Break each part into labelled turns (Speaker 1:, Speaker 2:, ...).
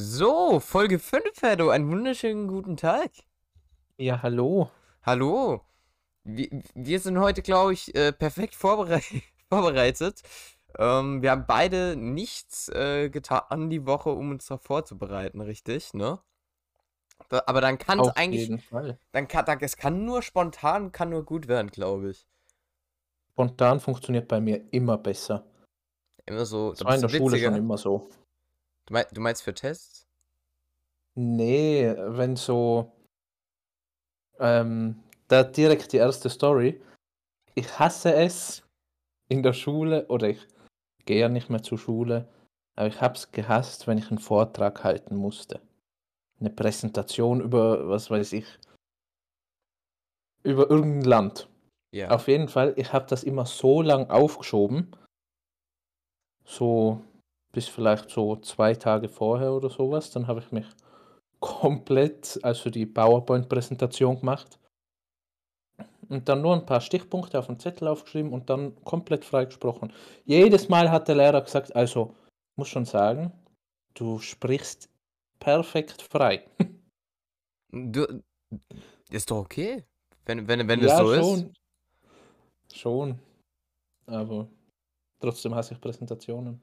Speaker 1: So, Folge 5, Herdo. Einen wunderschönen guten Tag.
Speaker 2: Ja, hallo.
Speaker 1: Hallo. Wir, wir sind heute, glaube ich, äh, perfekt vorberei vorbereitet. Ähm, wir haben beide nichts äh, getan die Woche, um uns darauf vorzubereiten, richtig, ne? Da, aber dann kann es
Speaker 2: Auf
Speaker 1: eigentlich.
Speaker 2: jeden Fall.
Speaker 1: Dann kann, dann, es kann nur spontan, kann nur gut werden, glaube ich.
Speaker 2: Spontan funktioniert bei mir immer besser.
Speaker 1: Immer so.
Speaker 2: Das
Speaker 1: da
Speaker 2: war in der
Speaker 1: du
Speaker 2: Schule
Speaker 1: witziger.
Speaker 2: schon immer so.
Speaker 1: Du, mein, du meinst für Tests?
Speaker 2: Nee, wenn so. Ähm, da direkt die erste Story. Ich hasse es in der Schule, oder ich gehe ja nicht mehr zur Schule, aber ich habe es gehasst, wenn ich einen Vortrag halten musste. Eine Präsentation über, was weiß ich, über irgendein Land.
Speaker 1: Ja.
Speaker 2: Auf jeden Fall, ich habe das immer so lang aufgeschoben, so bis vielleicht so zwei Tage vorher oder sowas. Dann habe ich mich komplett, also die PowerPoint-Präsentation gemacht und dann nur ein paar Stichpunkte auf den Zettel aufgeschrieben und dann komplett frei gesprochen. Jedes Mal hat der Lehrer gesagt, also, muss schon sagen, du sprichst perfekt frei.
Speaker 1: Du, ist doch okay. Wenn, wenn, wenn es
Speaker 2: ja,
Speaker 1: so ist.
Speaker 2: schon. Schon. Aber trotzdem hasse ich Präsentationen.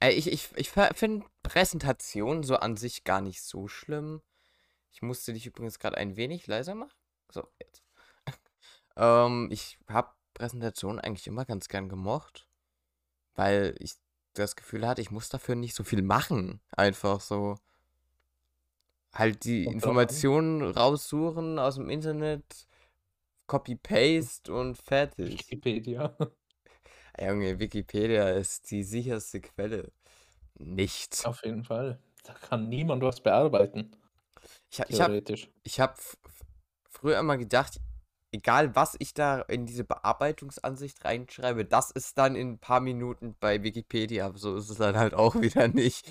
Speaker 1: Ey, ich ich, ich finde Präsentation so an sich gar nicht so schlimm. Ich musste dich übrigens gerade ein wenig leiser machen. So, jetzt. ähm, ich habe Präsentationen eigentlich immer ganz gern gemocht, weil ich das Gefühl hatte, ich muss dafür nicht so viel machen. Einfach so. Halt die. Informationen raussuchen aus dem Internet, Copy-Paste und fertig.
Speaker 2: Wikipedia.
Speaker 1: Junge, Wikipedia ist die sicherste Quelle. Nicht.
Speaker 2: Auf jeden Fall. Da kann niemand was bearbeiten.
Speaker 1: Ich, ich habe
Speaker 2: Theoretisch.
Speaker 1: ich hab früher immer gedacht, egal was ich da in diese Bearbeitungsansicht reinschreibe, das ist dann in ein paar Minuten bei Wikipedia. Aber so ist es dann halt auch wieder nicht.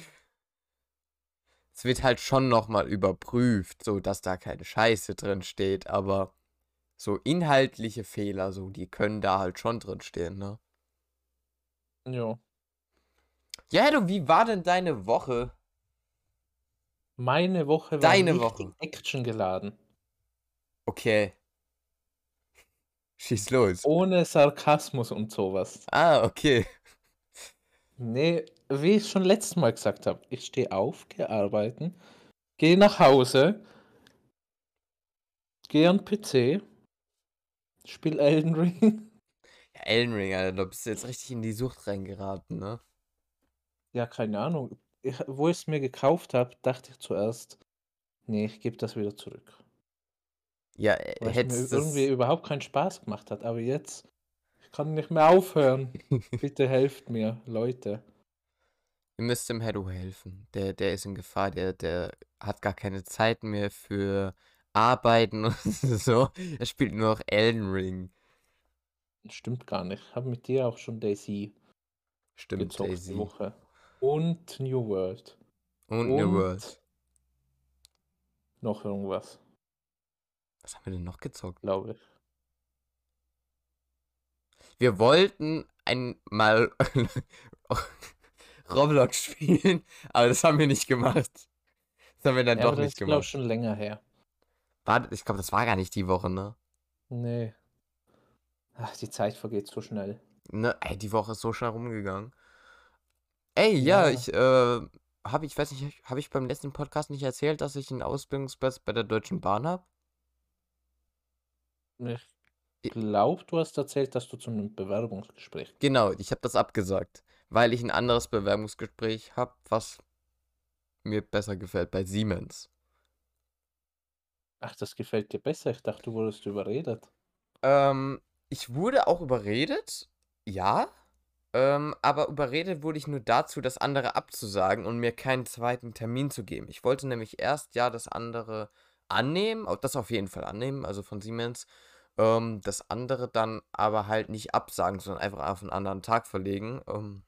Speaker 1: Es wird halt schon nochmal überprüft, so dass da keine Scheiße drin steht, aber so inhaltliche Fehler, so, die können da halt schon drin stehen, ne?
Speaker 2: Ja.
Speaker 1: Ja, du, wie war denn deine Woche?
Speaker 2: Meine Woche war
Speaker 1: Deine
Speaker 2: richtig
Speaker 1: Woche.
Speaker 2: Action geladen.
Speaker 1: Okay. Schieß los.
Speaker 2: Ohne Sarkasmus und sowas.
Speaker 1: Ah, okay.
Speaker 2: Nee, wie ich schon letztes Mal gesagt habe, ich stehe auf, gehe arbeiten, gehe nach Hause, gehe an den PC, spiele Elden Ring.
Speaker 1: Elden Ring, Alter, du bist jetzt richtig in die Sucht reingeraten, ne?
Speaker 2: Ja, keine Ahnung. Ich, wo ich es mir gekauft habe, dachte ich zuerst, nee, ich gebe das wieder zurück.
Speaker 1: Ja, äh,
Speaker 2: Weil es mir
Speaker 1: hättest das...
Speaker 2: irgendwie überhaupt keinen Spaß gemacht hat. Aber jetzt, ich kann nicht mehr aufhören. Bitte helft mir, Leute.
Speaker 1: Ihr müsst dem Heddo helfen. Der, der ist in Gefahr, der, der hat gar keine Zeit mehr für Arbeiten und so. Er spielt nur noch Elden Ring.
Speaker 2: Stimmt gar nicht. Ich habe mit dir auch schon Daisy
Speaker 1: Stimmt,
Speaker 2: gezockt die
Speaker 1: Daisy.
Speaker 2: Woche. Und New World.
Speaker 1: Und New
Speaker 2: Und-
Speaker 1: World.
Speaker 2: Noch irgendwas,
Speaker 1: Was haben wir denn noch gezockt?
Speaker 2: glaube ich.
Speaker 1: Wir wollten einmal Roblox spielen, aber das haben wir nicht gemacht. Das haben wir dann
Speaker 2: Ja,
Speaker 1: doch
Speaker 2: aber das
Speaker 1: nicht
Speaker 2: ist, glaube
Speaker 1: gemacht.
Speaker 2: ich, schon länger her.
Speaker 1: War, ich glaube, das war gar nicht die Woche, ne?
Speaker 2: Nee. Ach, die Zeit vergeht so schnell.
Speaker 1: Ne, ey, die Woche ist so schnell rumgegangen. Ey, ja,
Speaker 2: Ja.
Speaker 1: ich, äh, habe ich, weiß nicht, habe ich beim letzten Podcast nicht erzählt, dass ich einen Ausbildungsplatz bei der Deutschen Bahn habe?
Speaker 2: Ich glaube, du hast erzählt, dass du zu einem Bewerbungsgespräch
Speaker 1: Genau, ich habe das abgesagt, weil ich ein anderes Bewerbungsgespräch habe, was mir besser gefällt bei Siemens.
Speaker 2: Ach, das gefällt dir besser. Ich dachte, du wurdest überredet.
Speaker 1: Ähm, ich wurde auch überredet, ja, ähm, aber überredet wurde ich nur dazu, das andere abzusagen und mir keinen zweiten Termin zu geben. Ich wollte nämlich erst ja das andere annehmen, das auf jeden Fall annehmen, also von Siemens, ähm, das andere dann aber halt nicht absagen, sondern einfach auf einen anderen Tag verlegen. Ähm,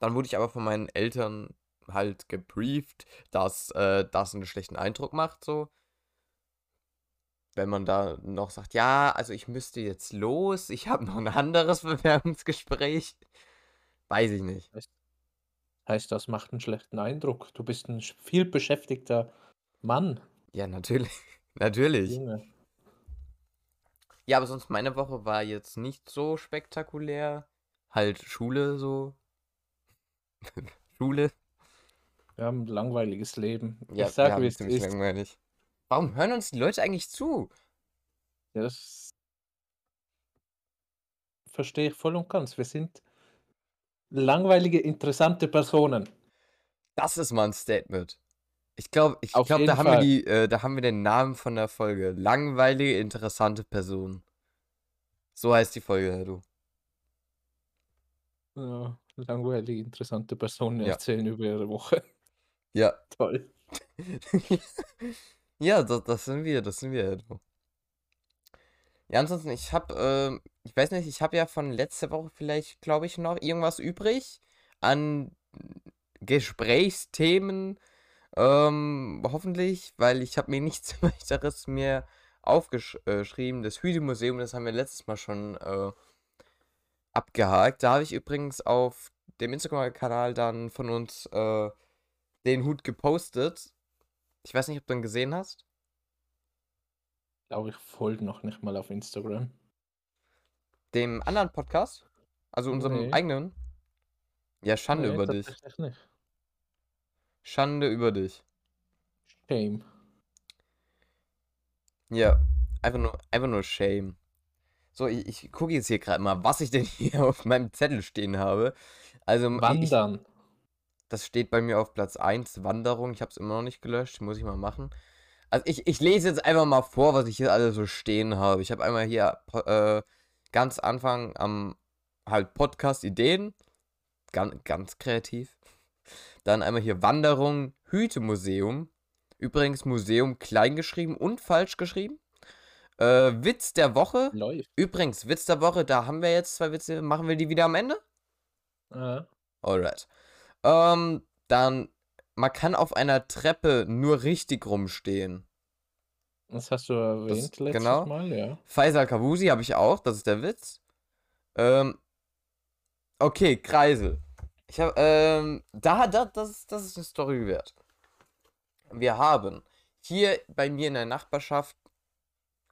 Speaker 1: dann wurde ich aber von meinen Eltern halt gebrieft, dass äh, das einen schlechten Eindruck macht, so. Wenn man da noch sagt, ja, also ich müsste jetzt los, ich habe noch ein anderes Bewerbungsgespräch. Weiß ich nicht.
Speaker 2: Heißt, das macht einen schlechten Eindruck. Du bist ein viel beschäftigter Mann,
Speaker 1: Ja, natürlich. Natürlich.
Speaker 2: Junge.
Speaker 1: Ja, aber sonst meine Woche war jetzt nicht so spektakulär. Halt Schule so. Schule.
Speaker 2: Wir haben ein langweiliges Leben.
Speaker 1: Ja,
Speaker 2: ich sag,
Speaker 1: ja,
Speaker 2: wie es ist.
Speaker 1: langweilig. Warum hören uns die Leute eigentlich zu?
Speaker 2: Ja, Das verstehe ich voll und ganz. Wir sind langweilige, interessante Personen.
Speaker 1: Das ist mal ein Statement. Ich glaube, ich glaube, da haben wir die, äh, da haben wir den Namen von der Folge. Langweilige, interessante Person. So heißt die Folge, Herr du.
Speaker 2: Ja, langweilige, interessante Personen
Speaker 1: Ja.
Speaker 2: erzählen über ihre Woche.
Speaker 1: Ja.
Speaker 2: Toll.
Speaker 1: ja, das, das sind wir, das sind wir. Ja, ansonsten, ich habe, ähm, ich weiß nicht, ich habe ja von letzter Woche vielleicht, glaube ich, noch irgendwas übrig an Gesprächsthemen. Ähm, hoffentlich, weil ich habe mir nichts weiteres mehr aufgeschrieben. Das Hüte-Museum, das haben wir letztes Mal schon äh, abgehakt. Da habe ich übrigens auf dem Instagram-Kanal dann von uns äh, den Hut gepostet. Ich weiß nicht, ob du ihn gesehen hast.
Speaker 2: Ich glaube, ich folge noch nicht mal auf Instagram.
Speaker 1: Dem anderen Podcast? Also unserem
Speaker 2: Nee.
Speaker 1: eigenen? Ja, Schande
Speaker 2: Nee,
Speaker 1: über dich.
Speaker 2: tatsächlich nicht.
Speaker 1: Schande über dich.
Speaker 2: Shame.
Speaker 1: Ja, einfach nur, einfach nur Shame. So, ich, ich gucke jetzt hier gerade mal, was ich denn hier auf meinem Zettel stehen habe. Also, ich,
Speaker 2: Wandern.
Speaker 1: Das steht bei mir auf Platz 1, Wanderung. Ich habe es immer noch nicht gelöscht, muss ich mal machen. Also, ich, ich lese jetzt einfach mal vor, was ich hier alles so stehen habe. Ich habe einmal hier äh, ganz Anfang am halt Podcast-Ideen. Ganz, ganz kreativ. Dann einmal hier Wanderung, Hütemuseum. Übrigens Museum klein geschrieben und falsch geschrieben. Äh, Witz der Woche.
Speaker 2: Läuft.
Speaker 1: Übrigens, Witz der Woche, da haben wir jetzt zwei Witze. Machen wir die wieder am Ende?
Speaker 2: Ja.
Speaker 1: Alright. Ähm, dann, man kann auf einer Treppe nur richtig rumstehen.
Speaker 2: Das hast du erwähnt letztes
Speaker 1: genau.
Speaker 2: Mal, ja.
Speaker 1: Faisal Kavusi habe ich auch, das ist der Witz. Ähm, okay, Kreisel. Ich habe, ähm, da, da, das, ist- das ist eine Story wert. Wir haben hier bei mir in der Nachbarschaft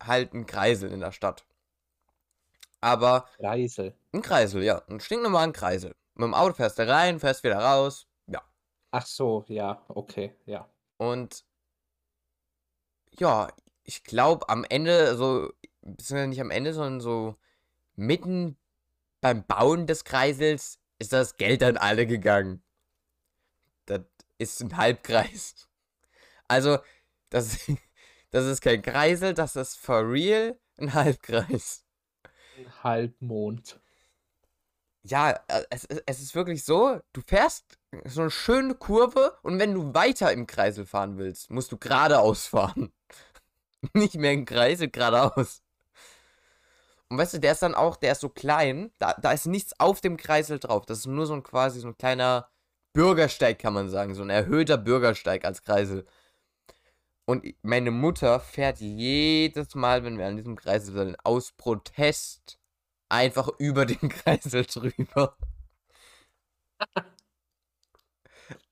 Speaker 1: halt einen Kreisel in der Stadt. Aber
Speaker 2: Reise.
Speaker 1: ein Kreisel, ja, ein stinknormalen Kreisel. Mit dem Auto fährst du rein, fährst wieder raus, ja.
Speaker 2: Ach so, ja, okay, ja.
Speaker 1: Und ja, ich glaube am Ende, so, beziehungsweise nicht am Ende, sondern so mitten beim Bauen des Kreisels ist das Geld an alle gegangen. Das ist ein Halbkreis. Also, das, das ist kein Kreisel, das ist for real ein Halbkreis.
Speaker 2: Ein Halbmond.
Speaker 1: Ja, äh, es, es es ist wirklich so, du fährst so eine schöne Kurve und wenn du weiter im Kreisel fahren willst, musst du geradeaus fahren. Nicht mehr im Kreisel, geradeaus. Und weißt du, der ist dann auch, der ist so klein, da, da ist nichts auf dem Kreisel drauf. Das ist nur so ein quasi so ein kleiner Bürgersteig, kann man sagen. So ein erhöhter Bürgersteig als Kreisel. Und meine Mutter fährt jedes Mal, wenn wir an diesem Kreisel sind, aus Protest einfach über den Kreisel drüber.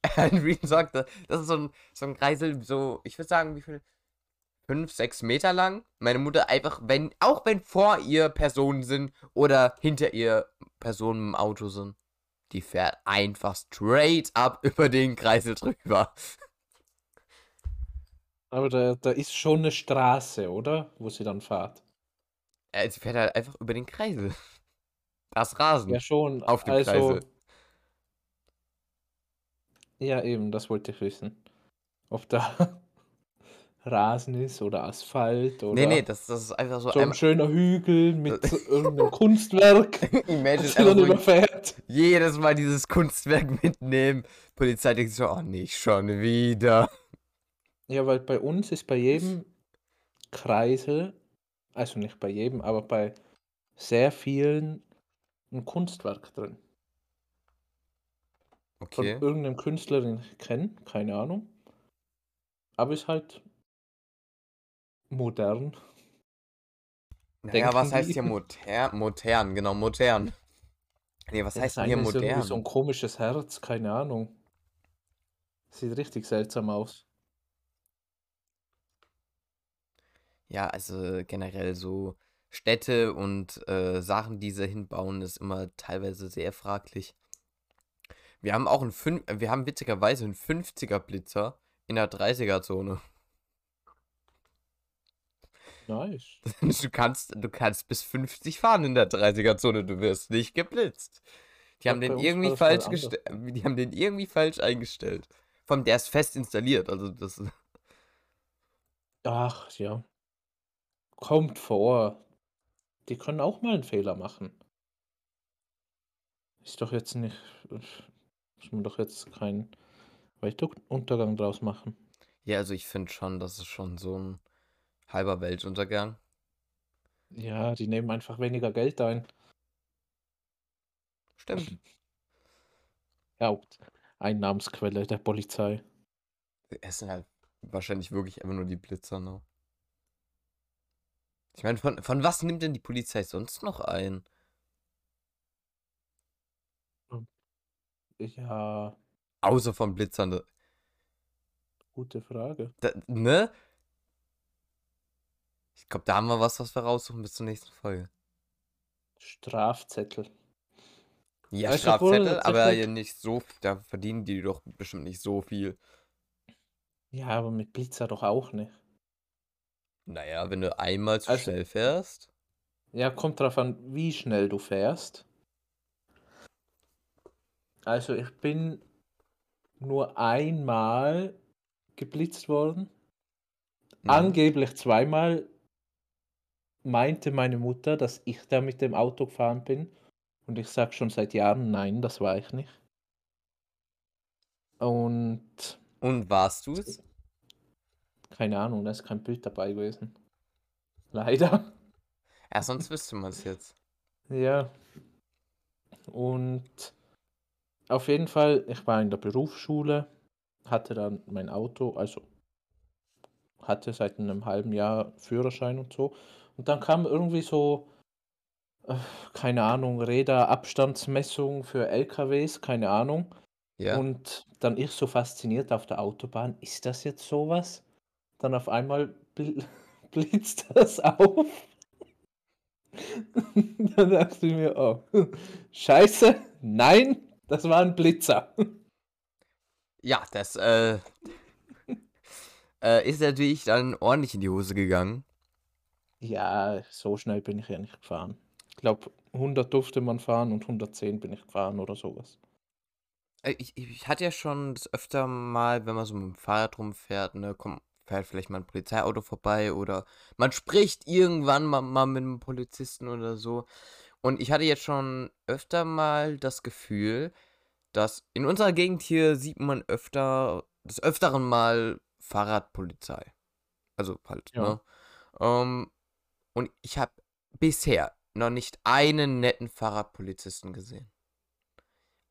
Speaker 1: Henry sagt, das ist so ein, so ein Kreisel, so, ich würde sagen, wie viel? Fünf, sechs Meter lang. Meine Mutter einfach, wenn, auch wenn vor ihr Personen sind oder hinter ihr Personen im Auto sind, die fährt einfach straight up über den Kreisel drüber.
Speaker 2: Aber da, da ist schon eine Straße, oder? Wo sie dann fährt.
Speaker 1: Äh, sie fährt halt einfach über den Kreisel. Das Rasen.
Speaker 2: Ja, schon.
Speaker 1: Auf dem
Speaker 2: also,
Speaker 1: Kreisel.
Speaker 2: Ja, eben, das wollte ich wissen. Ob da Rasen ist oder Asphalt oder
Speaker 1: Nee, nee, das, das ist einfach so
Speaker 2: so ein schöner Hügel mit irgendeinem Kunstwerk,
Speaker 1: Imagine
Speaker 2: das dann
Speaker 1: so
Speaker 2: überfährt.
Speaker 1: jedes Mal dieses Kunstwerk mitnehmen. Polizei denkt so, oh, nicht schon wieder.
Speaker 2: Ja, weil bei uns ist bei jedem Kreisel, also nicht bei jedem, aber bei sehr vielen ein Kunstwerk drin. Von
Speaker 1: Okay.
Speaker 2: irgendeinem Künstler, den ich kenne, keine Ahnung. Aber ist halt modern.
Speaker 1: Naja, was
Speaker 2: denken
Speaker 1: heißt
Speaker 2: die.
Speaker 1: hier modern? Modern, genau, modern. Nee, was heißt
Speaker 2: das
Speaker 1: denn hier
Speaker 2: eine ist irgendwie
Speaker 1: modern?
Speaker 2: so ein komisches Herz, keine Ahnung. Sieht richtig seltsam aus.
Speaker 1: Ja, also generell so Städte und äh, Sachen, die sie hinbauen, ist immer teilweise sehr fraglich. Wir haben auch einen fün wir haben witzigerweise einen 50er Blitzer in der 30er Zone.
Speaker 2: Nice.
Speaker 1: Du kannst, du kannst bis 50 fahren in der 30er Zone, du wirst nicht geblitzt. Die haben den irgendwie
Speaker 2: mal
Speaker 1: falsch gestellt, die haben den irgendwie falsch eingestellt. Vor allem der ist fest installiert, also das
Speaker 2: Ach ja. Kommt vor. Die können auch mal einen Fehler machen. Ist doch jetzt nicht. Muss man doch jetzt keinen Weltuntergang draus machen.
Speaker 1: Ja, also ich finde schon, das ist schon so ein halber Weltuntergang.
Speaker 2: Ja, die nehmen einfach weniger Geld ein.
Speaker 1: Stimmt.
Speaker 2: Haupteinnahmensquelle der Polizei.
Speaker 1: Es sind halt wahrscheinlich wirklich einfach nur die Blitzer, ne? Ich meine, von, von was nimmt denn die Polizei sonst noch ein?
Speaker 2: Ja,
Speaker 1: Außer von Blitzern, ne?
Speaker 2: gute Frage.
Speaker 1: Da, ne? Ich glaube, da haben wir was, was wir raussuchen bis zur nächsten Folge.
Speaker 2: Strafzettel.
Speaker 1: Ja,
Speaker 2: Also obwohl
Speaker 1: Strafzettel, aber
Speaker 2: tatsächlich-
Speaker 1: ja nicht so, da verdienen die doch bestimmt nicht so viel.
Speaker 2: Ja, aber mit Blitzer doch auch nicht.
Speaker 1: Naja, wenn du einmal zu
Speaker 2: Also-
Speaker 1: schnell fährst.
Speaker 2: Ja, kommt drauf an, wie schnell du fährst. Also ich bin nur einmal geblitzt worden.
Speaker 1: Mhm.
Speaker 2: Angeblich zweimal meinte meine Mutter, dass ich da mit dem Auto gefahren bin. Und ich sage schon seit Jahren, nein, das war ich nicht. Und
Speaker 1: Und warst du es?
Speaker 2: Keine Ahnung, da ist kein Bild dabei gewesen. Leider.
Speaker 1: Ja, sonst wüsste man es jetzt.
Speaker 2: Ja. Und auf jeden Fall, ich war in der Berufsschule, hatte dann mein Auto, also hatte seit einem halben Jahr Führerschein und so. Und dann kam irgendwie so, äh, keine Ahnung, Räderabstandsmessung für LKWs, keine Ahnung.
Speaker 1: Ja.
Speaker 2: Und dann ich so fasziniert auf der Autobahn, ist das jetzt sowas? Dann auf einmal bl blitzt das auf. dann dachte ich mir, oh, scheiße, nein, das war ein Blitzer.
Speaker 1: Ja, das äh, äh, ist natürlich dann ordentlich in die Hose gegangen.
Speaker 2: Ja, so schnell bin ich ja nicht gefahren. Ich glaube, 100 durfte man fahren und 110 bin ich gefahren oder sowas.
Speaker 1: Äh, Ich, ich hatte ja schon das öfter mal, wenn man so mit dem Fahrrad rumfährt, ne, kommt, fährt vielleicht mal ein Polizeiauto vorbei oder man spricht irgendwann mal, mal mit einem Polizisten oder so. Und ich hatte jetzt schon öfter mal das Gefühl, dass in unserer Gegend hier sieht man öfter, des Öfteren mal Fahrradpolizei. Also halt,
Speaker 2: Ja.
Speaker 1: ne? Ähm, und ich habe bisher noch nicht einen netten Fahrradpolizisten gesehen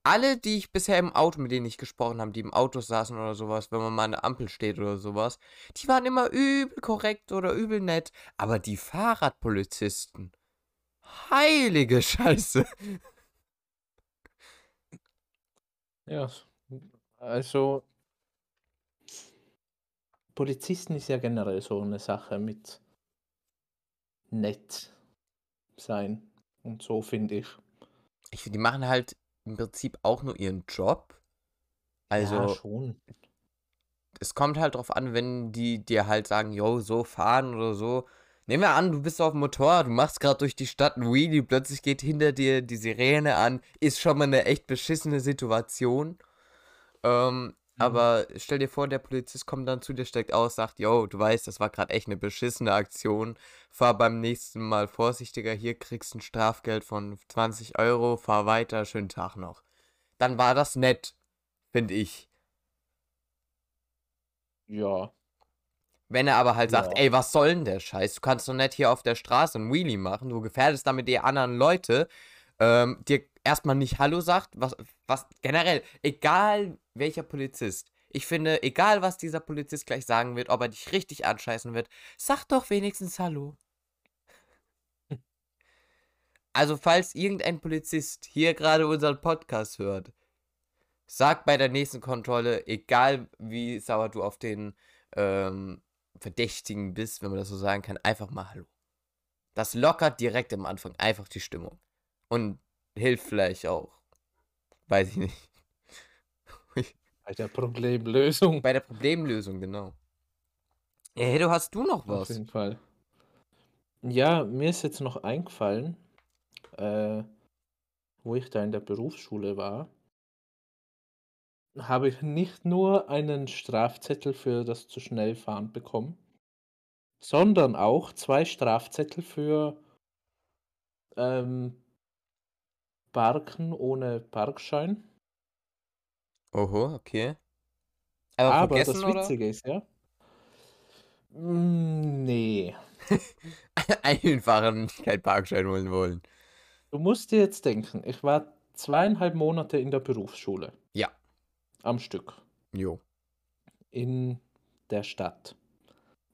Speaker 1: alle, die ich bisher im Auto, mit denen ich gesprochen habe, die im Auto saßen oder sowas, wenn man mal an der Ampel steht oder sowas, die waren immer übel korrekt oder übel nett. Aber die Fahrradpolizisten, heilige Scheiße.
Speaker 2: Ja, also Polizisten ist ja generell so eine Sache mit nett sein und so finde ich.
Speaker 1: Ich finde, die machen halt im Prinzip auch nur ihren Job. Also,
Speaker 2: ja, schon.
Speaker 1: es kommt halt drauf an, wenn die dir halt sagen, yo, so fahren oder so. Nehmen wir an, du bist auf dem Motorrad, du machst gerade durch die Stadt ein Wheelie, plötzlich geht hinter dir die Sirene an, ist schon mal eine echt beschissene Situation. Ähm. Aber stell dir vor, der Polizist kommt dann zu dir, steigt aus, sagt, yo, du weißt, das war gerade echt eine beschissene Aktion. Fahr beim nächsten Mal vorsichtiger, hier kriegst ein Strafgeld von 20 Euro, fahr weiter, schönen Tag noch. Dann war das nett, finde ich.
Speaker 2: Ja,
Speaker 1: Wenn er aber halt sagt,
Speaker 2: Ja.
Speaker 1: ey, was soll denn der Scheiß? Du kannst doch nicht hier auf der Straße ein Wheelie machen, du gefährdest damit die anderen Leute, ähm, dir erstmal nicht Hallo sagt, was, was, generell, egal welcher Polizist, ich finde, egal was dieser Polizist gleich sagen wird, ob er dich richtig anscheißen wird, sag doch wenigstens Hallo. Also, falls irgendein Polizist hier gerade unseren Podcast hört, sag bei der nächsten Kontrolle, egal wie sauer du auf den ähm, Verdächtigen bist, wenn man das so sagen kann, einfach mal Hallo. Das lockert direkt am Anfang einfach die Stimmung. Und hilft vielleicht auch. Weiß ich nicht.
Speaker 2: Bei der Problemlösung.
Speaker 1: Bei der Problemlösung, genau. Hey, du hast du noch
Speaker 2: Auf
Speaker 1: was?
Speaker 2: jeden Fall. Ja, mir ist jetzt noch eingefallen, äh, wo ich da in der Berufsschule war, habe ich nicht nur einen Strafzettel für das zu schnell fahren bekommen, sondern auch zwei Strafzettel für ähm, Parken ohne Parkschein.
Speaker 1: Oho, okay. Aber,
Speaker 2: Aber das
Speaker 1: vergessen, oder?
Speaker 2: Witzige ist ja, Mm, nee.
Speaker 1: Einfacher nicht kein Parkschein holen wollen.
Speaker 2: Du musst dir jetzt denken, ich war zweieinhalb Monate in der Berufsschule.
Speaker 1: Ja.
Speaker 2: Am Stück.
Speaker 1: Jo.
Speaker 2: In der Stadt.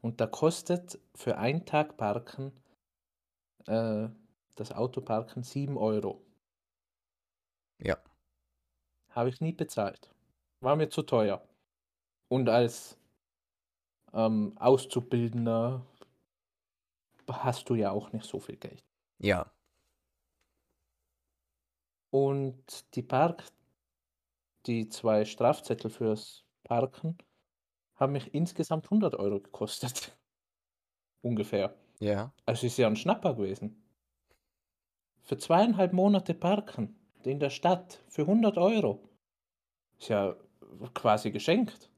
Speaker 2: Und da kostet für einen Tag Parken äh, das Autoparken 7 Euro.
Speaker 1: Ja.
Speaker 2: Habe ich nie bezahlt. War mir zu teuer. Und als ähm, Auszubildender hast du ja auch nicht so viel Geld.
Speaker 1: Ja.
Speaker 2: Und die Park, die zwei Strafzettel fürs Parken, haben mich insgesamt 100 Euro gekostet. Ungefähr.
Speaker 1: Ja.
Speaker 2: Also ist ja ein Schnapper gewesen. Für zweieinhalb Monate Parken in der Stadt für 100 Euro. Ist ja quasi geschenkt.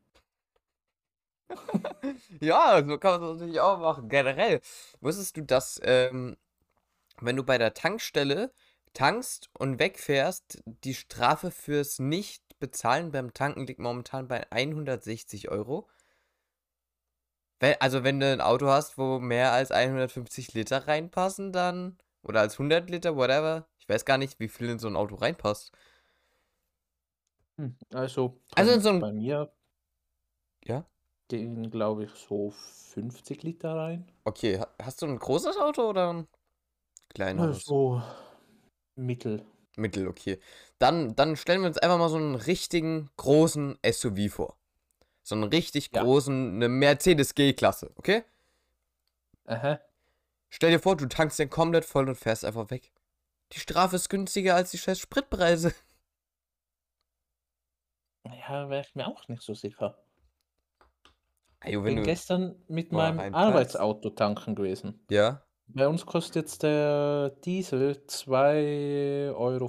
Speaker 1: Ja, so kann man es natürlich auch machen. Generell. Wusstest du, dass, ähm, wenn du bei der Tankstelle tankst und wegfährst, die Strafe fürs Nicht-Bezahlen beim Tanken liegt momentan bei 160 Euro? Also, wenn du ein Auto hast, wo mehr als 150 Liter reinpassen, dann. Oder als 100 Liter, whatever. Ich weiß gar nicht, wie viel in so ein Auto reinpasst.
Speaker 2: Hm, Also,
Speaker 1: Also
Speaker 2: bei,
Speaker 1: in so einem-
Speaker 2: bei mir
Speaker 1: Ja?
Speaker 2: gehen, glaube ich, so 50 Liter rein.
Speaker 1: Okay, ha- hast du ein großes Auto oder ein kleineres?
Speaker 2: So mittel.
Speaker 1: Mittel, okay. Dann, dann stellen wir uns einfach mal so einen richtigen großen SUV vor. So einen richtig
Speaker 2: Ja.
Speaker 1: großen, eine Mercedes G-Klasse, okay?
Speaker 2: Aha.
Speaker 1: Stell dir vor, du tankst den komplett voll und fährst einfach weg. Die Strafe ist günstiger als die scheiß Spritpreise.
Speaker 2: Ja, wäre ich mir auch nicht so sicher. Ich bin gestern mit
Speaker 1: mal
Speaker 2: meinem. Arbeitsauto tanken gewesen.
Speaker 1: Ja?
Speaker 2: Bei uns kostet jetzt der Diesel 2,14 Euro,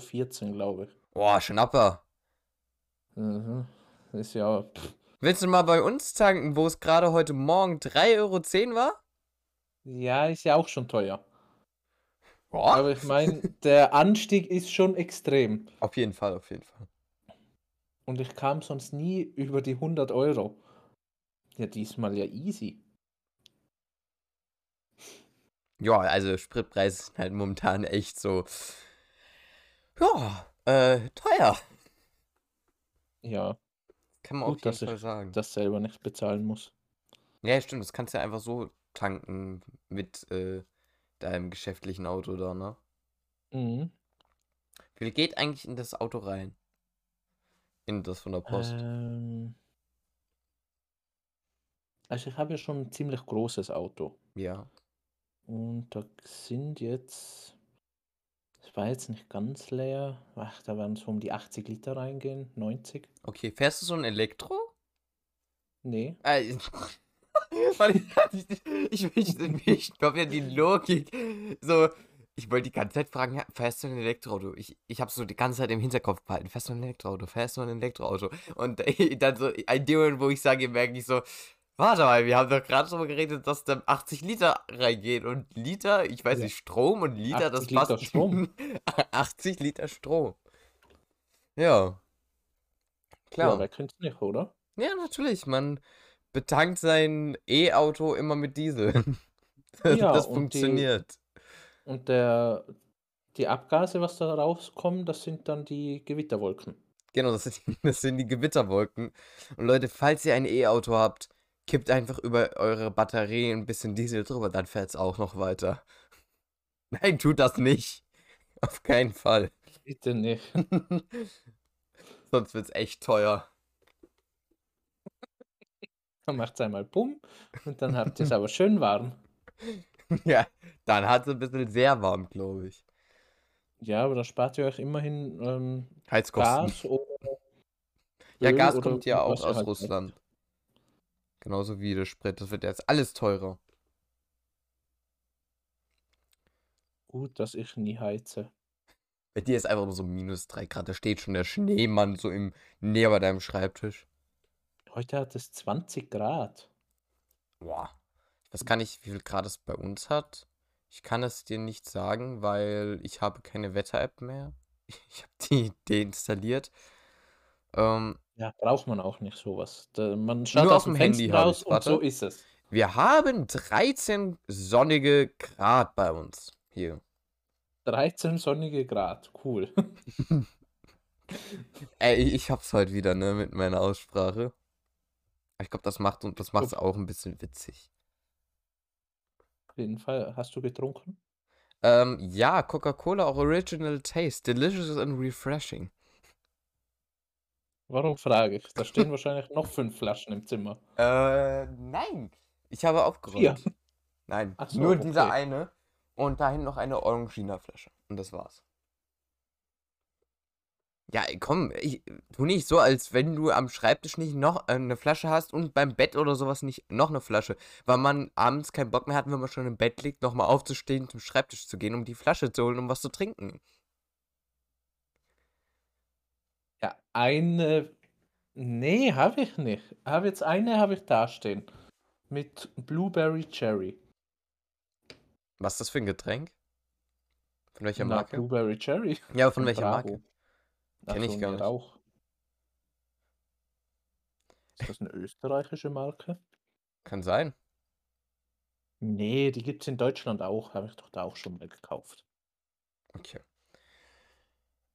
Speaker 2: glaube ich.
Speaker 1: Boah, Schnapper.
Speaker 2: Mhm. Ist ja. Pff.
Speaker 1: Willst du mal bei uns tanken, wo es gerade heute Morgen 3,10 Euro war?
Speaker 2: Ja, ist ja auch schon teuer.
Speaker 1: Boah.
Speaker 2: Aber ich meine, der Anstieg ist schon extrem.
Speaker 1: Auf jeden Fall, auf jeden Fall.
Speaker 2: Und ich kam sonst nie über die 100 Euro. Ja, diesmal ja easy.
Speaker 1: Ja, also Spritpreise sind halt momentan echt so. Ja, äh, teuer.
Speaker 2: Ja,
Speaker 1: Kann man
Speaker 2: Gut,
Speaker 1: auf jeden
Speaker 2: dass ich
Speaker 1: Fall sagen.
Speaker 2: das selber nicht bezahlen muss.
Speaker 1: Ja, stimmt, das kannst du ja einfach so tanken mit äh, deinem geschäftlichen Auto da, ne?
Speaker 2: Mhm.
Speaker 1: Wie viel geht eigentlich in das Auto rein? In das von der Post.
Speaker 2: Ähm, also ich habe ja schon ein ziemlich großes Auto.
Speaker 1: Ja.
Speaker 2: Und da sind jetzt, es war jetzt nicht ganz leer, ach, da werden so um die 80 Liter reingehen, 90.
Speaker 1: Okay, fährst du so ein Elektro?
Speaker 2: Nee,
Speaker 1: weil ich, ich, ich, ich glaube ja die Logik. So, ich wollte die ganze Zeit fragen, ja, fährst du ein Elektroauto? Ich, ich habe so die ganze Zeit im Hinterkopf behalten, fährst du ein Elektroauto? Fährst du ein Elektroauto? Und dann so, ein Moment, wo ich sage, merke ich so, warte mal, wir haben doch gerade darüber geredet, dass da 80 Liter reingehen. Und Liter, ich weiß
Speaker 2: Ja.
Speaker 1: nicht, Strom und Liter, das
Speaker 2: 80 Liter
Speaker 1: passt.
Speaker 2: Strom.
Speaker 1: 80 Liter Strom. Ja.
Speaker 2: ja,
Speaker 1: Klar.
Speaker 2: wer könnte es nicht, oder?
Speaker 1: Ja, natürlich. Man betankt sein E-Auto immer mit Diesel. Das,
Speaker 2: Ja,
Speaker 1: das
Speaker 2: und die-
Speaker 1: funktioniert.
Speaker 2: Und der, die Abgase, was da rauskommen, das sind dann die Gewitterwolken.
Speaker 1: Genau, das sind, das sind die Gewitterwolken. Und Leute, falls ihr ein E-Auto habt, kippt einfach über eure Batterie ein bisschen Diesel drüber, dann fährt es auch noch weiter. Nein, tut das nicht. Auf keinen Fall.
Speaker 2: Bitte nicht.
Speaker 1: Sonst wird's echt teuer.
Speaker 2: Dann macht es einmal Bumm und dann habt ihr es aber schön warm.
Speaker 1: Ja, dann hat es ein bisschen sehr warm, glaube ich.
Speaker 2: Ja, aber dann spart ihr euch immerhin ähm,
Speaker 1: Heizkosten.
Speaker 2: Gas oder
Speaker 1: Ja,
Speaker 2: Öl
Speaker 1: Gas
Speaker 2: oder
Speaker 1: kommt ja auch aus
Speaker 2: halt
Speaker 1: Russland. Genauso wie der Sprit. Das wird jetzt alles teurer.
Speaker 2: Gut, dass ich nie heize.
Speaker 1: Bei dir ist einfach nur so minus 3 Grad. Da steht schon der Schneemann so im näher bei deinem Schreibtisch.
Speaker 2: Heute hat es 20 Grad.
Speaker 1: Boah. Ich weiß gar nicht, wie viel Grad es bei uns hat. Ich kann es dir nicht sagen, weil ich habe keine Wetter-App mehr. Ich habe die deinstalliert. Ähm,
Speaker 2: Ja, braucht man auch nicht sowas. Da, man schaut
Speaker 1: Nur
Speaker 2: aus dem
Speaker 1: Handy
Speaker 2: raus und so ist es.
Speaker 1: wir haben 13 sonnige Grad bei uns hier.
Speaker 2: 13 sonnige Grad, cool.
Speaker 1: Ey, ich, ich hab's heute wieder, ne, mit meiner Aussprache. Ich glaube, das macht und das macht's auch ein bisschen witzig.
Speaker 2: Auf jeden Fall. Hast du getrunken?
Speaker 1: Ähm, ja, Coca-Cola Original Taste, delicious and refreshing.
Speaker 2: Warum frage ich? Da stehen wahrscheinlich noch fünf Flaschen im Zimmer.
Speaker 1: Äh, nein. Ich habe aufgeräumt. Nein,
Speaker 2: Ach so,
Speaker 1: nur
Speaker 2: okay.
Speaker 1: eine und dahin noch eine Orangina-Flasche. Und das war's. Ja, komm, ich, tu nicht so, als wenn du am Schreibtisch nicht noch äh, eine Flasche hast und beim Bett oder sowas nicht noch eine Flasche. Weil man abends keinen Bock mehr hat, wenn man schon im Bett liegt, nochmal aufzustehen, zum Schreibtisch zu gehen, um die Flasche zu holen, um was zu trinken.
Speaker 2: Ja, eine. Nee, habe ich nicht. Habe jetzt eine habe ich da stehen. Mit Blueberry Cherry.
Speaker 1: Was ist das für ein Getränk? Von welcher
Speaker 2: Na,
Speaker 1: Marke?
Speaker 2: Blueberry Cherry.
Speaker 1: Ja, Von welcher
Speaker 2: Bravo.
Speaker 1: Marke?
Speaker 2: Ach
Speaker 1: Kenn ich gar nicht.
Speaker 2: Rauch. Ist das eine österreichische Marke?
Speaker 1: Kann sein.
Speaker 2: Nee, die gibt es in Deutschland auch. Habe ich doch da auch schon mal gekauft.
Speaker 1: Okay.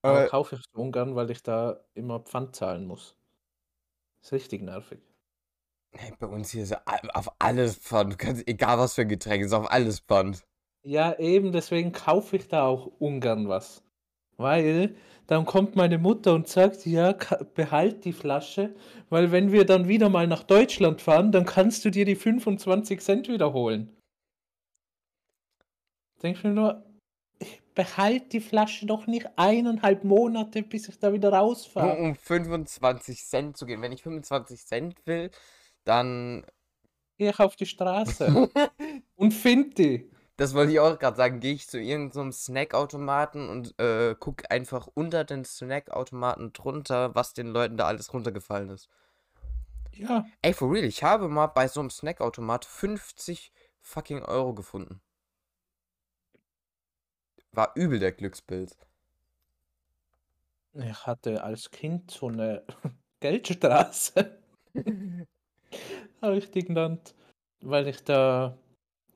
Speaker 2: Aber
Speaker 1: Äh,
Speaker 2: kaufe ich so ungern, weil ich da immer Pfand zahlen muss. Ist richtig nervig.
Speaker 1: Nee, bei uns hier ist auf alles Pfand. Kannst, egal was für ein Getränk, ist auf alles Pfand.
Speaker 2: Ja, eben deswegen kaufe ich da auch ungern was. Weil dann kommt meine Mutter und sagt, ja, behalt die Flasche, weil wenn wir dann wieder mal nach Deutschland fahren, dann kannst du dir die 25 Cent wiederholen. Denk ich mir nur, ich behalte die Flasche doch nicht eineinhalb Monate, bis ich da wieder rausfahre.
Speaker 1: um 25 Cent zu gehen. Wenn ich 25 Cent will, dann.
Speaker 2: Gehe ich auf die Straße und find die.
Speaker 1: Das wollte ich auch gerade sagen. Gehe ich zu irgendeinem Snackautomaten und äh, guck einfach unter den Snackautomaten drunter, was den Leuten da alles runtergefallen ist.
Speaker 2: Ja,
Speaker 1: Ey, for real, ich habe mal bei so einem Snackautomat 50 fucking Euro gefunden. War übel der Glückspilz.
Speaker 2: ich hatte als Kind so eine Geldstraße. habe ich die genannt, weil ich da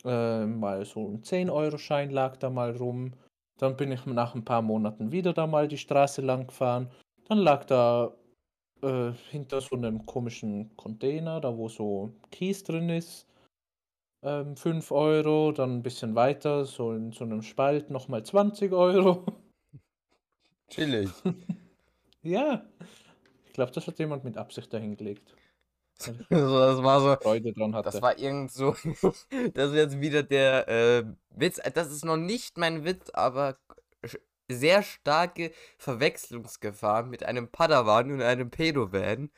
Speaker 2: äh, mal so ein 10-Euro-Schein lag da mal rum. Dann bin ich nach ein paar Monaten wieder da mal die Straße lang gefahren. Dann lag da äh, hinter so einem komischen Container, da wo so Kies drin ist, ähm, 5 Euro. Dann ein bisschen weiter, so in so einem Spalt nochmal 20 Euro.
Speaker 1: Chillig.
Speaker 2: ja, ich glaube, das hat jemand mit Absicht dahingelegt.
Speaker 1: So, das war so.
Speaker 2: Freude dran
Speaker 1: Das
Speaker 2: hatte.
Speaker 1: war irgend so. das ist jetzt wieder der äh, Witz. Das ist noch nicht mein Witz, aber sehr starke Verwechslungsgefahr mit einem Padawan und einem Pedovan.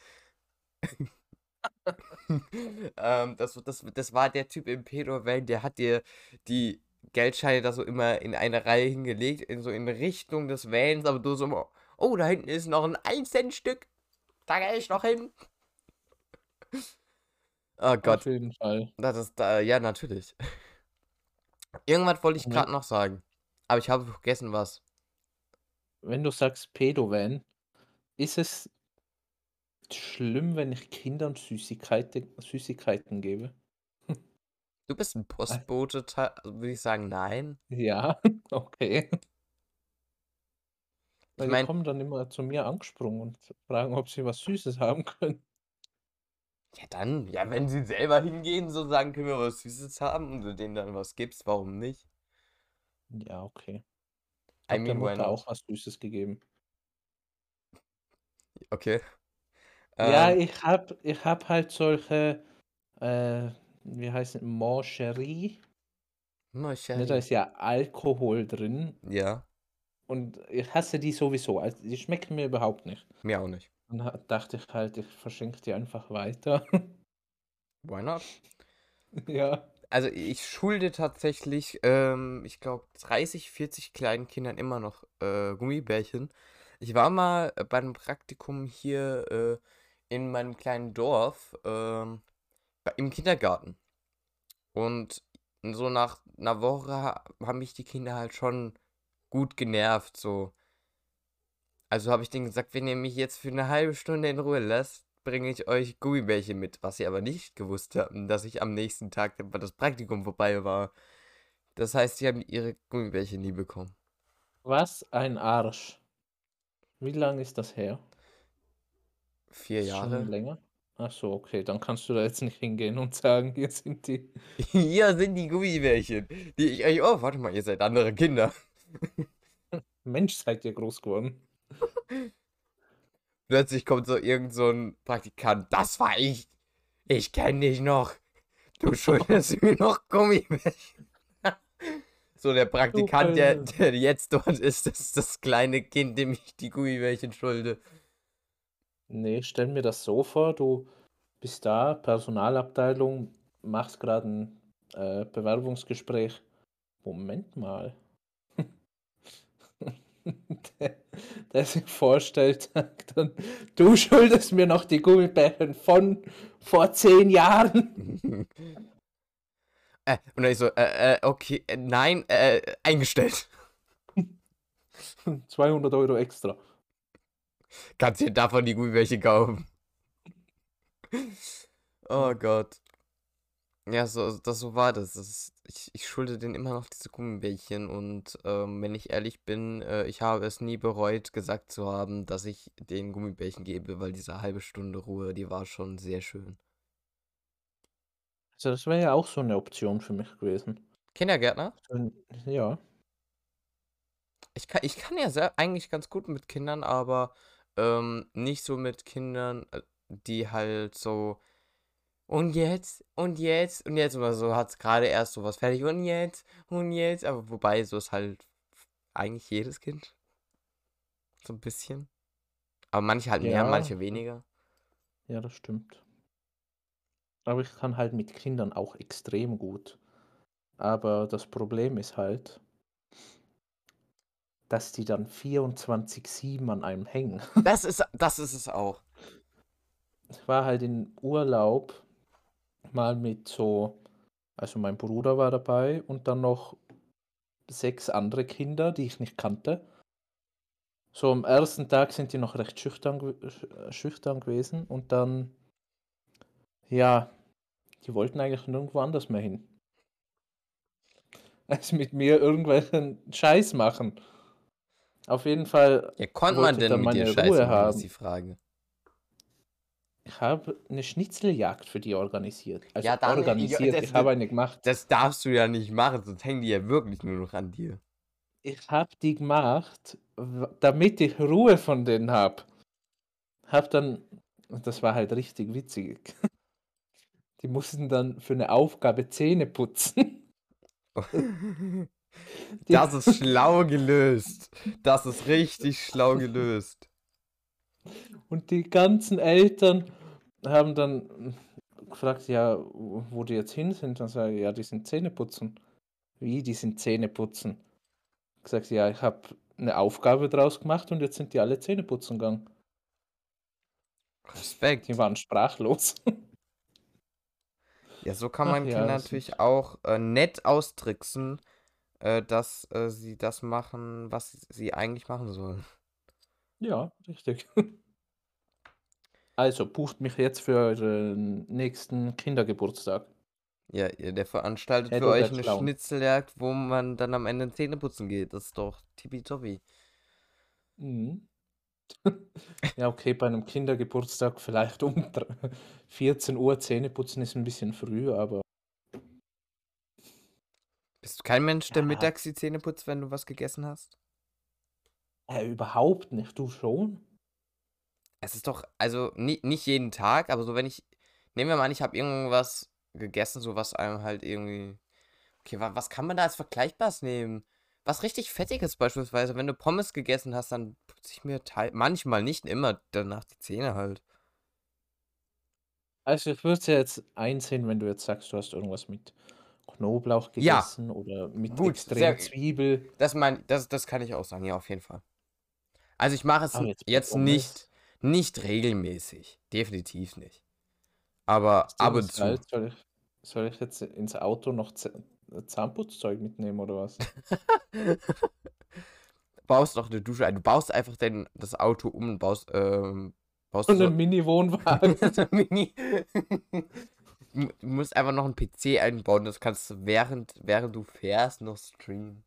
Speaker 1: ähm, das, das, das war der Typ im Pedovan, der hat dir die Geldscheine da so immer in eine Reihe hingelegt, in so in Richtung des Vans, aber du so immer, oh, da hinten ist noch ein 1-Cent-Stück. Da gehe ich noch hin. Oh Gott.
Speaker 2: Auf jeden Fall.
Speaker 1: Das ist, äh, ja, natürlich. Irgendwas wollte ich
Speaker 2: Ja.
Speaker 1: gerade noch sagen. Aber ich habe vergessen, was.
Speaker 2: Wenn du sagst Pedovan, ist es schlimm, wenn ich Kindern Süßigkeiten, Süßigkeiten gebe?
Speaker 1: Du bist ein Postbote, ta- also würde ich sagen, nein.
Speaker 2: Ja, okay. Weil die
Speaker 1: mein-
Speaker 2: kommen dann immer zu mir angesprungen und fragen, ob sie was Süßes haben können.
Speaker 1: Ja, dann, ja, wenn sie selber hingehen, so sagen, können wir was Süßes haben und du denen dann was gibst, warum nicht?
Speaker 2: Ja, okay. Ich
Speaker 1: I
Speaker 2: habe der
Speaker 1: mean, why
Speaker 2: Mutter auch was Süßes gegeben.
Speaker 1: Okay.
Speaker 2: Ja,
Speaker 1: Ähm,
Speaker 2: ich habe ich hab halt solche, äh, wie heißt es, Mancherie. Ne, da
Speaker 1: Sherry.
Speaker 2: ist ja Alkohol drin
Speaker 1: Ja,
Speaker 2: und ich hasse die sowieso. Also die schmecken mir überhaupt nicht.
Speaker 1: mir auch nicht.
Speaker 2: Dann ha- dachte ich halt, ich verschenke die einfach weiter.
Speaker 1: Why not?
Speaker 2: Ja.
Speaker 1: Also ich schulde tatsächlich, ähm, ich glaube, 30, 40 kleinen Kindern immer noch äh, Gummibärchen. Ich war mal äh, bei einem Praktikum hier äh, in meinem kleinen Dorf ähm, im Kindergarten. Und so nach einer Woche ha- haben mich die Kinder halt schon gut genervt. So. Also habe ich denen gesagt, wenn ihr mich jetzt für eine halbe Stunde in Ruhe lasst, bringe ich euch Gummibärchen mit. Was sie aber nicht gewusst haben, dass ich am nächsten Tag, das Praktikum vorbei war. Das heißt, sie haben ihre Gummibärchen nie bekommen.
Speaker 2: Was ein Arsch. Wie lange ist das her?
Speaker 1: Vier
Speaker 2: Ist schon
Speaker 1: Jahre.
Speaker 2: länger? Ach so, okay, dann kannst du da jetzt nicht hingehen und sagen, hier sind die.
Speaker 1: Hier sind die Gummibärchen, die ich euch. Oh, warte mal, ihr seid andere Kinder.
Speaker 2: Mensch, seid ihr groß geworden.
Speaker 1: Plötzlich kommt so irgend so ein Praktikant. Das war ich. Ich kenne dich noch. Du schuldest mir noch Gummibärchen. So, der Praktikant, der, der jetzt dort ist, das ist das kleine Kind, dem ich die Gummibärchen schulde.
Speaker 2: Nee, stell mir das so vor, du bist da, Personalabteilung, machst gerade ein äh, Bewerbungsgespräch. Moment mal. Der, der sich vorstellt, sagt dann, du schuldest mir noch die Gummibärchen von vor zehn Jahren.
Speaker 1: äh, und dann ich so, äh, äh, okay, äh, nein, äh, eingestellt.
Speaker 2: 200 Euro extra.
Speaker 1: Kannst dir davon die Gummibärchen kaufen. Oh Gott. Ja, so, das, so war das. das ist, ich, ich schulde denen immer noch diese Gummibärchen und ähm, wenn ich ehrlich bin, äh, ich habe es nie bereut, gesagt zu haben, dass ich den Gummibärchen gebe, weil diese halbe Stunde Ruhe, die war schon sehr schön.
Speaker 2: Also das wäre ja auch so eine Option für mich gewesen.
Speaker 1: Kindergärtner?
Speaker 2: Ja,
Speaker 1: Ich kann, ich kann ja sehr, eigentlich ganz gut mit Kindern, aber ähm, nicht so mit Kindern, äh, die halt so. Und jetzt, und jetzt, und jetzt, oder so hat es gerade erst sowas fertig, und jetzt, und jetzt, aber wobei, so ist halt eigentlich jedes Kind. So ein bisschen. Aber manche halt mehr,
Speaker 2: Ja.
Speaker 1: manche weniger.
Speaker 2: ja, das stimmt. Aber ich kann halt mit Kindern auch extrem gut. Aber das Problem ist halt, dass die dann 24/7 an einem hängen.
Speaker 1: Das ist, das ist es auch.
Speaker 2: Ich war halt in Urlaub mal mit so, also mein Bruder war dabei und dann noch sechs andere Kinder, die ich nicht kannte. So am ersten Tag sind die noch recht schüchtern, sch- schüchtern gewesen und dann, ja, die wollten eigentlich nirgendwo anders mehr hin. Als mit mir irgendwelchen Scheiß machen. Auf jeden Fall,
Speaker 1: Ja, konnte man denn mit dir
Speaker 2: meine
Speaker 1: Scheiße
Speaker 2: Ruhe
Speaker 1: machen, ist
Speaker 2: haben.
Speaker 1: die Frage.
Speaker 2: Ich habe eine Schnitzeljagd für die organisiert. Also
Speaker 1: Ja, dann-
Speaker 2: organisiert,
Speaker 1: das-
Speaker 2: ich habe eine gemacht.
Speaker 1: Das darfst du ja nicht machen, sonst hängen die ja wirklich nur noch an dir.
Speaker 2: Ich habe die gemacht, damit ich Ruhe von denen habe. Hab dann, und das war halt richtig witzig. Die mussten dann für eine Aufgabe Zähne putzen.
Speaker 1: Das ist schlau gelöst. Das ist richtig schlau gelöst.
Speaker 2: Und die ganzen Eltern haben dann gefragt, ja, wo die jetzt hin sind. Dann sage ich, ja, die sind Zähne putzen. Wie, die sind Zähne putzen? Gesagt, ja, ich habe eine Aufgabe draus gemacht und jetzt sind die alle Zähne putzen gegangen.
Speaker 1: Respekt.
Speaker 2: Die waren sprachlos.
Speaker 1: Ja, so kann
Speaker 2: Ach
Speaker 1: man
Speaker 2: ja,
Speaker 1: Kinder natürlich auch äh, nett austricksen, äh, dass äh, sie das machen, was sie eigentlich machen sollen.
Speaker 2: Ja, richtig. Also bucht mich jetzt für euren nächsten Kindergeburtstag.
Speaker 1: Ja, ja, der veranstaltet
Speaker 2: Hey,
Speaker 1: für euch eine
Speaker 2: schlau.
Speaker 1: Schnitzeljagd, wo man dann am Ende Zähne putzen geht. Das ist doch tippitoppi.
Speaker 2: Mhm. Ja, okay, bei einem Kindergeburtstag vielleicht um dr- 14 Uhr Zähne putzen ist ein bisschen früh, aber
Speaker 1: Bist du kein Mensch, der
Speaker 2: Ja.
Speaker 1: mittags die Zähne putzt, wenn du was gegessen hast?
Speaker 2: Äh, überhaupt nicht. Du schon?
Speaker 1: Es ist doch, also ni nicht jeden Tag, aber so wenn ich, nehmen wir mal an, ich habe irgendwas gegessen, so was einem halt irgendwie, okay, wa was kann man da als Vergleichbares nehmen? Was richtig Fettiges beispielsweise, wenn du Pommes gegessen hast, dann putze ich mir teil manchmal, nicht immer, danach die Zähne halt.
Speaker 2: Also ich würde es ja jetzt einsehen, wenn du jetzt sagst, du hast irgendwas mit Knoblauch
Speaker 1: Ja,
Speaker 2: gegessen oder mit
Speaker 1: gut,
Speaker 2: extrem
Speaker 1: sehr,
Speaker 2: Zwiebel.
Speaker 1: das mein, das, das kann ich auch sagen, ja, auf jeden Fall. Also ich mache es
Speaker 2: Aber jetzt
Speaker 1: jetzt nicht, nicht regelmäßig, definitiv nicht. Aber ab und
Speaker 2: ist halt,
Speaker 1: zu.
Speaker 2: soll ich, soll ich jetzt ins Auto noch Z Zahnputzzeug mitnehmen oder was?
Speaker 1: baust noch eine Dusche ein. Du baust einfach dein, das Auto um und baust, ähm, baust
Speaker 2: Und
Speaker 1: so
Speaker 2: einen Mini-Wohnwagen.
Speaker 1: Mini. Du musst einfach noch einen PC einbauen, das kannst du während, während du fährst noch streamen.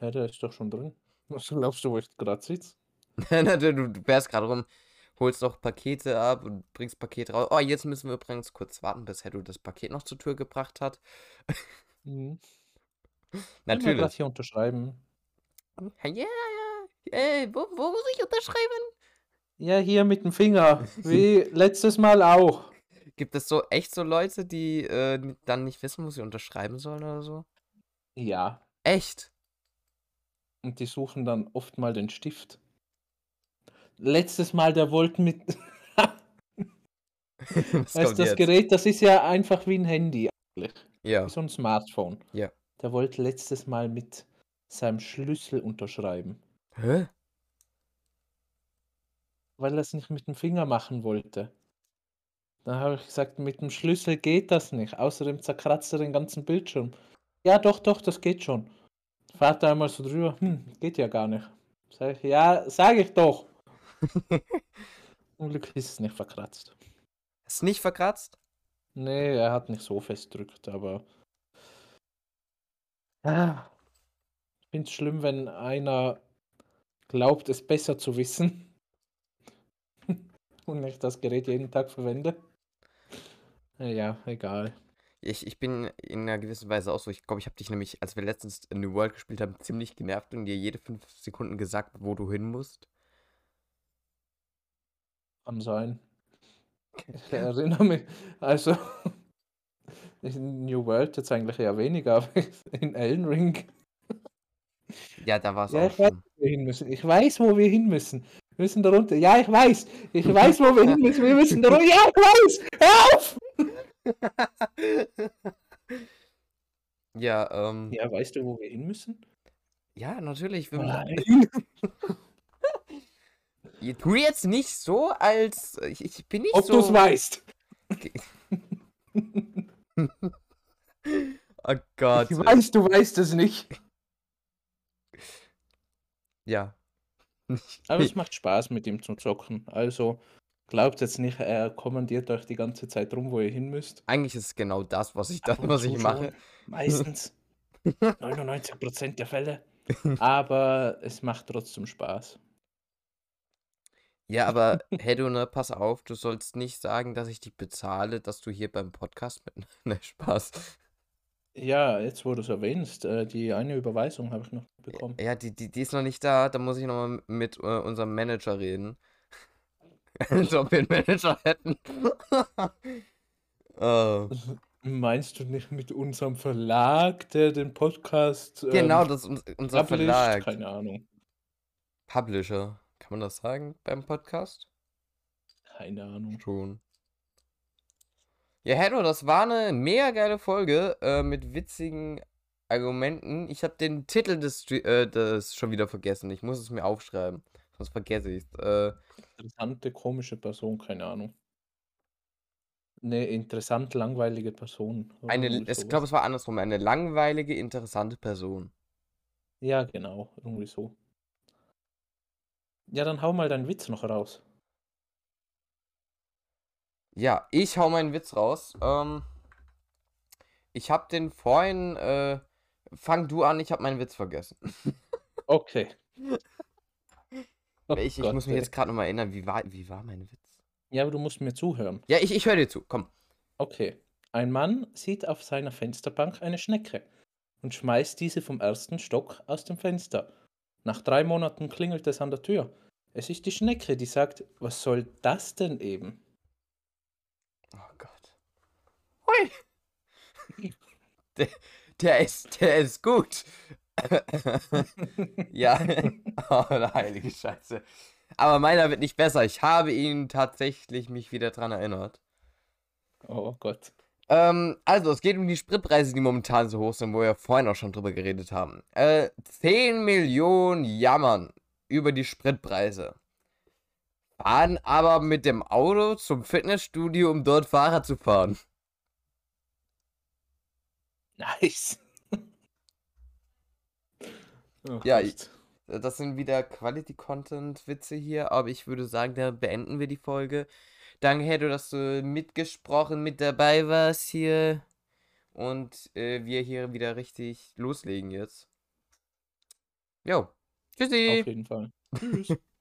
Speaker 2: Ja, der ist doch schon drin. Was glaubst du, wo ich gerade sitze?
Speaker 1: Du fährst gerade rum, holst noch Pakete ab und bringst Pakete raus. Oh, jetzt müssen wir übrigens kurz warten, bis Heddo das Paket noch zur Tür gebracht hat.
Speaker 2: Mhm. Ich
Speaker 1: Natürlich.
Speaker 2: hier unterschreiben.
Speaker 1: Ja, ja, ja. Äh, wo, wo muss ich unterschreiben?
Speaker 2: Ja, hier mit dem Finger. Wie letztes Mal auch.
Speaker 1: Gibt es so echt so Leute, die äh, dann nicht wissen, wo sie unterschreiben sollen oder so?
Speaker 2: Ja.
Speaker 1: Echt?
Speaker 2: Und die suchen dann oft mal den Stift. Letztes Mal, der wollte mit. Weißt das
Speaker 1: jetzt?
Speaker 2: Gerät, das ist ja einfach wie ein Handy eigentlich.
Speaker 1: Ja,
Speaker 2: Wie so ein Smartphone.
Speaker 1: ja.
Speaker 2: Der wollte letztes Mal mit seinem Schlüssel unterschreiben.
Speaker 1: Hä?
Speaker 2: Weil er es nicht mit dem Finger machen wollte. Dann habe ich gesagt, mit dem Schlüssel geht das nicht. Außerdem zerkratzt er den ganzen Bildschirm. Ja, doch, doch, das geht schon. Fahrt da einmal so drüber. Hm, geht ja gar nicht. Sag ich, ja, sag ich doch. Zum Glück ist es nicht verkratzt.
Speaker 1: Ist nicht verkratzt?
Speaker 2: Nee, er hat nicht so fest drückt, aber. Ah, ich finde es schlimm, wenn einer glaubt, es besser zu wissen und nicht das Gerät jeden Tag verwende. Ja, egal.
Speaker 1: Ich, ich bin in einer gewissen Weise auch so. Ich glaube, ich habe dich nämlich, als wir letztens in New World gespielt haben, ziemlich genervt und dir jede fünf Sekunden gesagt, wo du hin musst.
Speaker 2: Kann sein. Ich erinnere mich, also in New World jetzt eigentlich eher weniger, aber in Elden Ring.
Speaker 1: Ja, da war es
Speaker 2: Ja,
Speaker 1: auch
Speaker 2: ich weiß,
Speaker 1: schon.
Speaker 2: wo wir hin müssen. Ich weiß, wo wir hin müssen. Wir müssen da runter. Ja, ich weiß. Ich weiß, wo wir hin müssen. Wir müssen da runter. Ja, ich weiß. Hör auf!
Speaker 1: Ja, ähm,
Speaker 2: Ja, weißt du, wo wir hin müssen?
Speaker 1: ja, natürlich. Wir,
Speaker 2: Nein.
Speaker 1: Tu jetzt nicht so, als ich, ich bin nicht
Speaker 2: Ob
Speaker 1: so.
Speaker 2: du es weißt.
Speaker 1: Oh Gott.
Speaker 2: Ich weiß, du weißt es nicht.
Speaker 1: Ja.
Speaker 2: Aber es macht Spaß, mit ihm zu zocken. Also glaubt jetzt nicht, er kommandiert euch die ganze Zeit rum, wo ihr hin müsst.
Speaker 1: Eigentlich ist es genau das, was ich,
Speaker 2: und
Speaker 1: was ich mache.
Speaker 2: Meistens. 99% der Fälle. Aber es macht trotzdem Spaß.
Speaker 1: Ja, aber hey du, ne, pass auf, du sollst nicht sagen, dass ich dich bezahle, dass du hier beim Podcast mit. Ne, Spaß.
Speaker 2: Ja, jetzt wo du es erwähnst, äh, die eine Überweisung habe ich noch bekommen.
Speaker 1: Ja, die, die, die ist noch nicht da, da muss ich nochmal mit äh, unserem Manager reden. Als ob wir einen Manager hätten. oh.
Speaker 2: Meinst du nicht mit unserem Verlag, der den Podcast ähm,
Speaker 1: Genau, das ist uns, unser
Speaker 2: published?
Speaker 1: Verlag.
Speaker 2: Keine Ahnung.
Speaker 1: Publisher. Kann man das sagen beim Podcast?
Speaker 2: Keine Ahnung.
Speaker 1: Schon. Ja, Heddo, das war eine mega geile Folge äh, mit witzigen Argumenten. Ich habe den Titel des, äh, des schon wieder vergessen. Ich muss es mir aufschreiben. Sonst vergesse ich es. Äh,
Speaker 2: Interessante, komische Person, keine Ahnung. Eine interessant langweilige Person.
Speaker 1: eine, ich glaube, es war andersrum. Eine langweilige, interessante Person.
Speaker 2: Ja, genau, irgendwie so. Ja, dann hau mal deinen Witz noch raus.
Speaker 1: Ja, ich hau meinen Witz raus. Ähm, ich habe den vorhin. Äh, fang du an, ich habe meinen Witz vergessen.
Speaker 2: Okay. Oh
Speaker 1: ich ich
Speaker 2: Gott,
Speaker 1: muss mich
Speaker 2: ey.
Speaker 1: jetzt gerade nochmal erinnern, wie war, wie war mein Witz?
Speaker 2: Ja, aber du musst mir zuhören.
Speaker 1: Ja, ich, ich höre dir zu. Komm.
Speaker 2: Okay. Ein Mann sieht auf seiner Fensterbank eine Schnecke und schmeißt diese vom ersten Stock aus dem Fenster. Nach drei Monaten klingelt es an der Tür. Es ist die Schnecke, die sagt, was soll das denn eben?
Speaker 1: Oh Gott. Hui. Der, der ist, der ist gut. ja. Oh, heilige Scheiße. Aber meiner wird nicht besser. Ich habe ihn tatsächlich mich wieder dran erinnert.
Speaker 2: Oh Gott.
Speaker 1: Ähm, also, es geht um die Spritpreise, die momentan so hoch sind, wo wir vorhin auch schon drüber geredet haben. Äh, 10 Millionen jammern über die Spritpreise. Fahren aber mit dem Auto zum Fitnessstudio, um dort Fahrrad zu fahren.
Speaker 2: Nice.
Speaker 1: oh, ja, ich, das sind wieder Quality-Content-Witze hier, aber ich würde sagen, da beenden wir die Folge. Danke, Hedo, dass du mitgesprochen, mit dabei warst hier. Und äh, wir hier wieder richtig loslegen jetzt. Jo. Tschüssi.
Speaker 2: Auf jeden Fall. Tschüss.